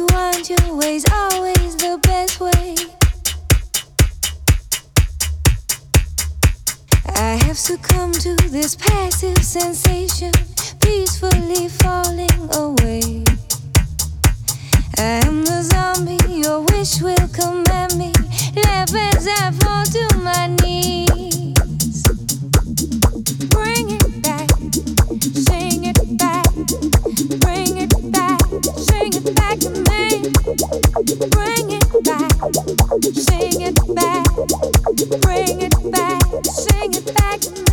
everyone, your way's always the best way. I have succumbed to this passive sensation, peacefully falling away. I am the zombie your wish will command me. Laugh as I fall to my knees. Bring it back, sing it back. Sing it back, sing it back.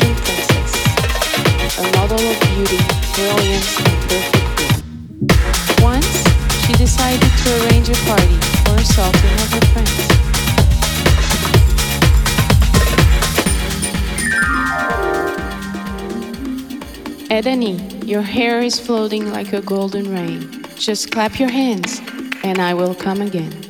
Egyptian princess, a model of beauty, brilliance, and perfect. Once, she decided to arrange a party for herself and of her friends. Your hair is floating like a golden rain. Just clap your hands, and I will come again.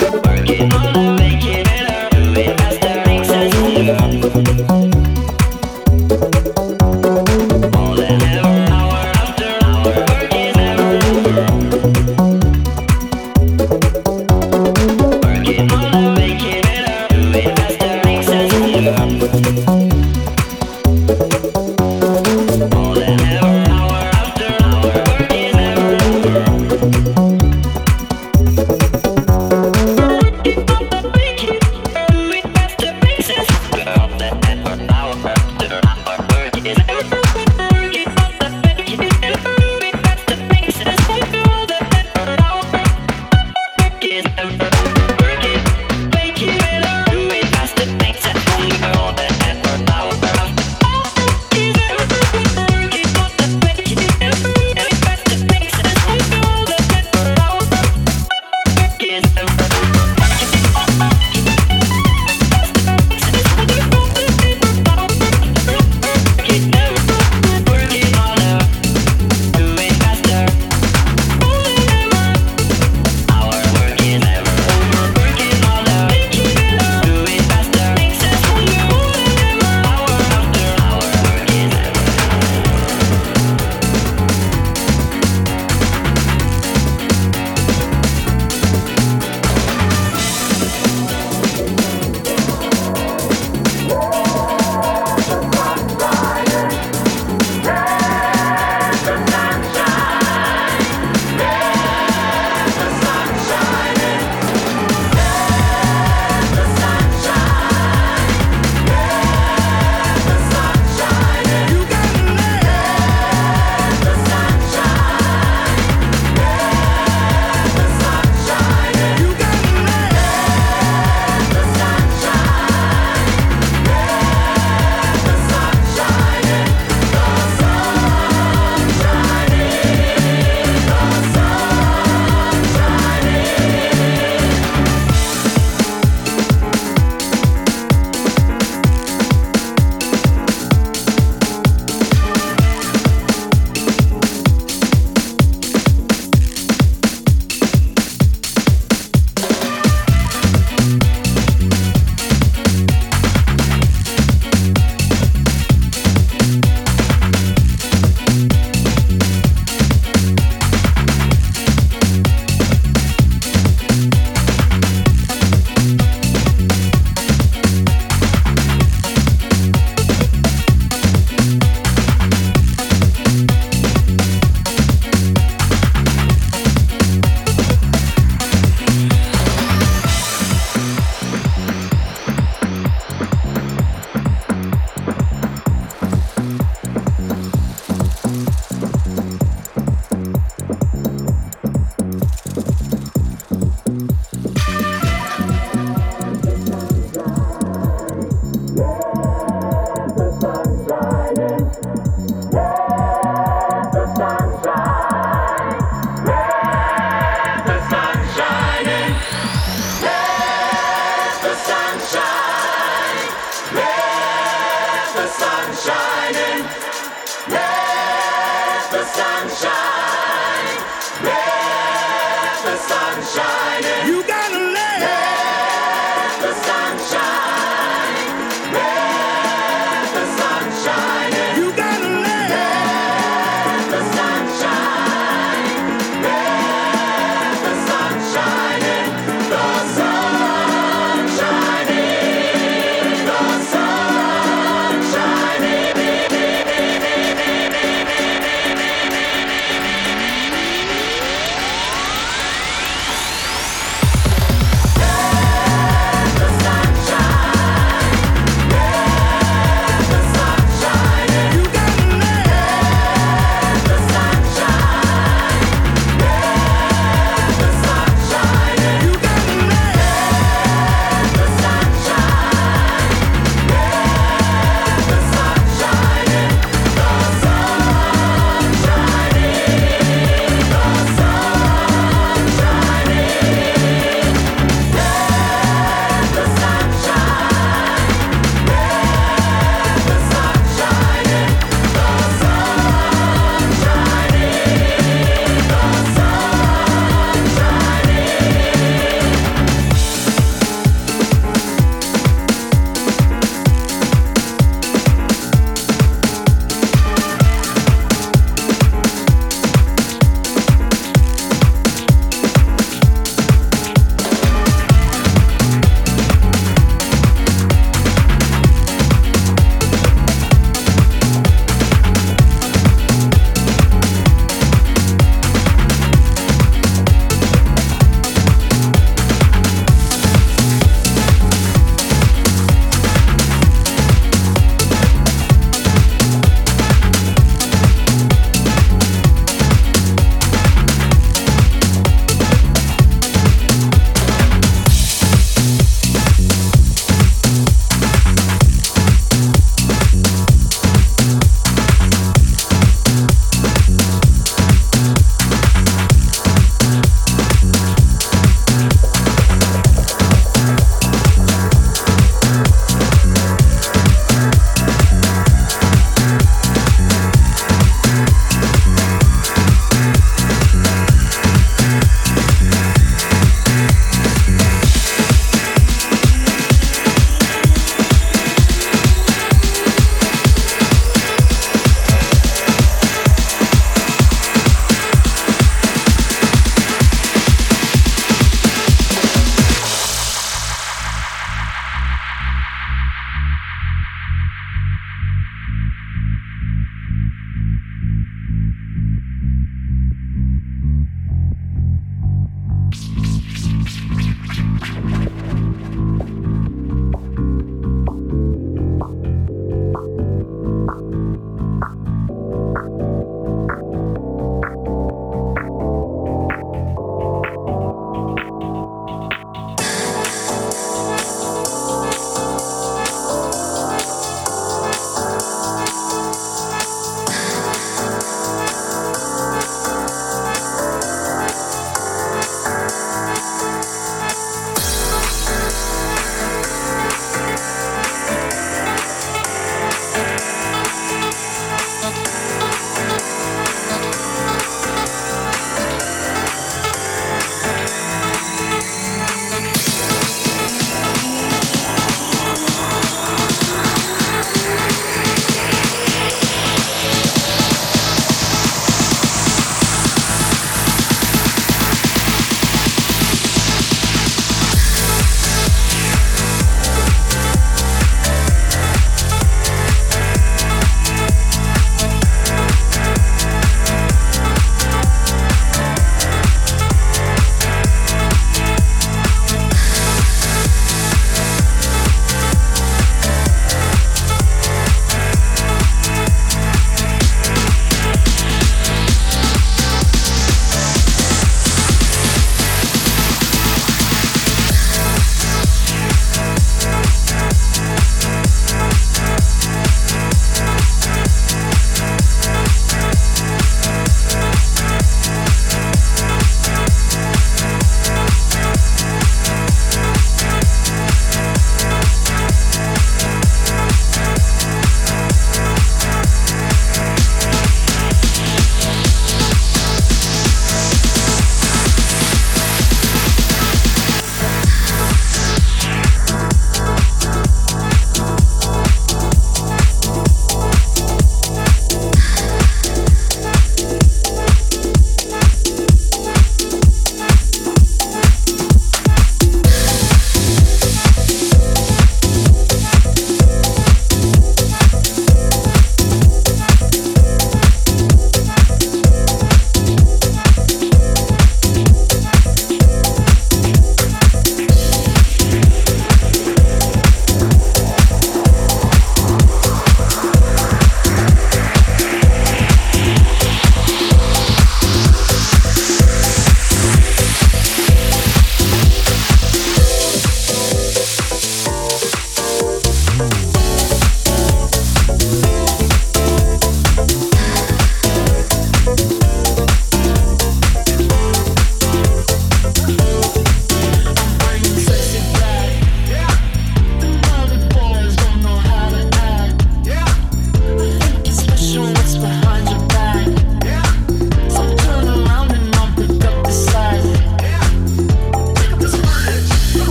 Working on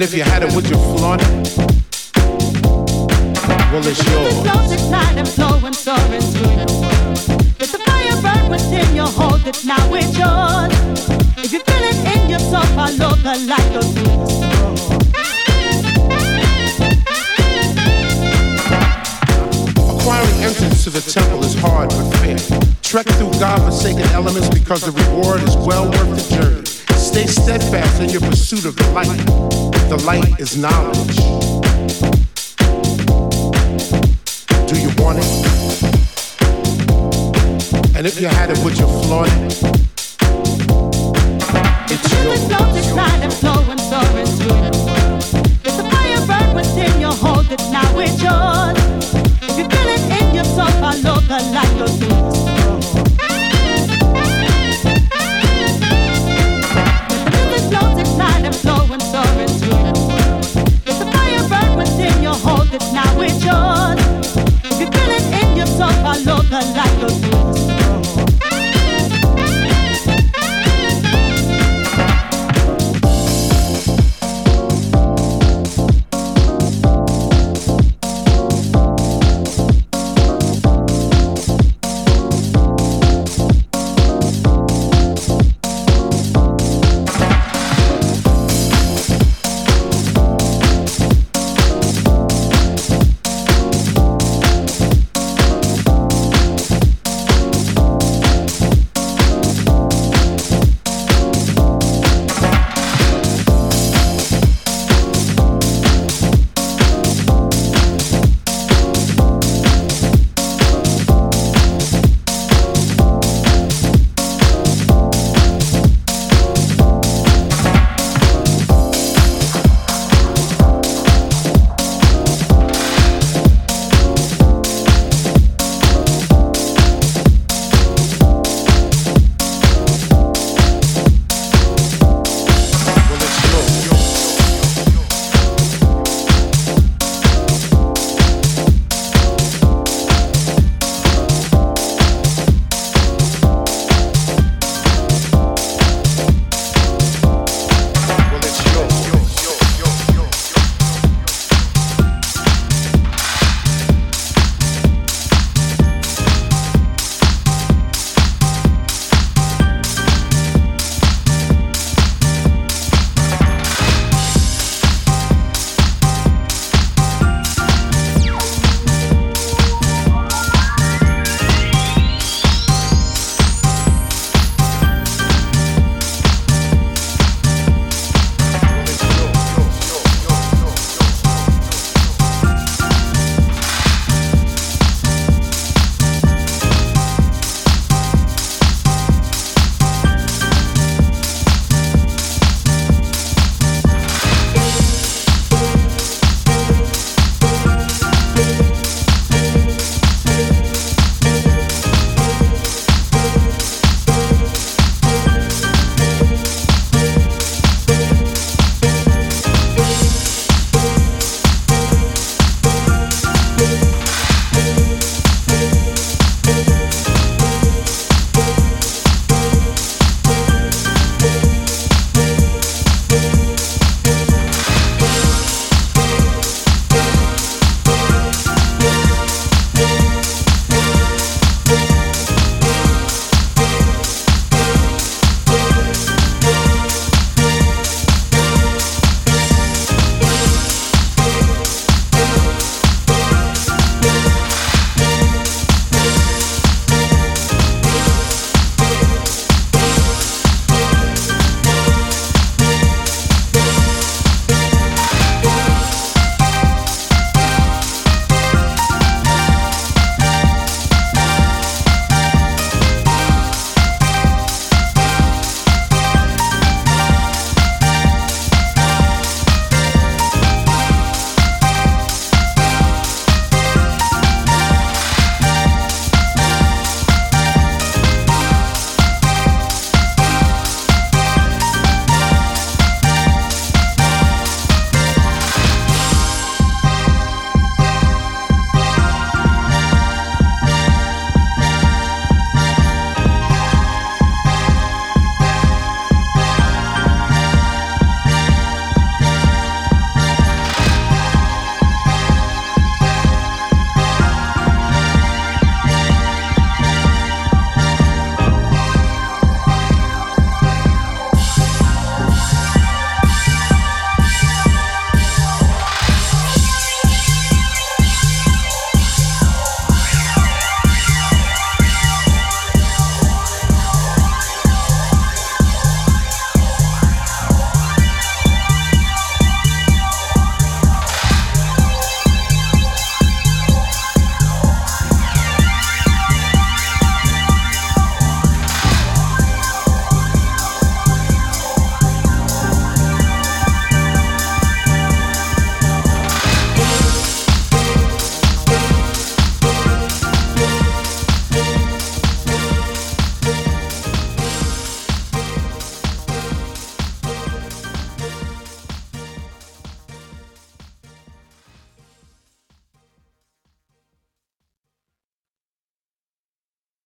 And if you had it, would you flaunt it? Well, it's yours. It's night and flowing, soaring through the world. Let the fire burn within you, hold it now, it's yours. If you feel it in your soul, follow the light, go through the storm. Acquiring entrance to the temple is hard but fair. Trek through God-forsaken elements because the reward is well worth the journey. Stay steadfast in your pursuit of the light. The light is knowledge. Do you want it? And if you had it, would you flaunt it? It's yours. It's night and flowing, soaring through the world. Let the fire burn within you, hold it now, it's yours. If you feel it in your soul, follow the light, go through the. Light, go through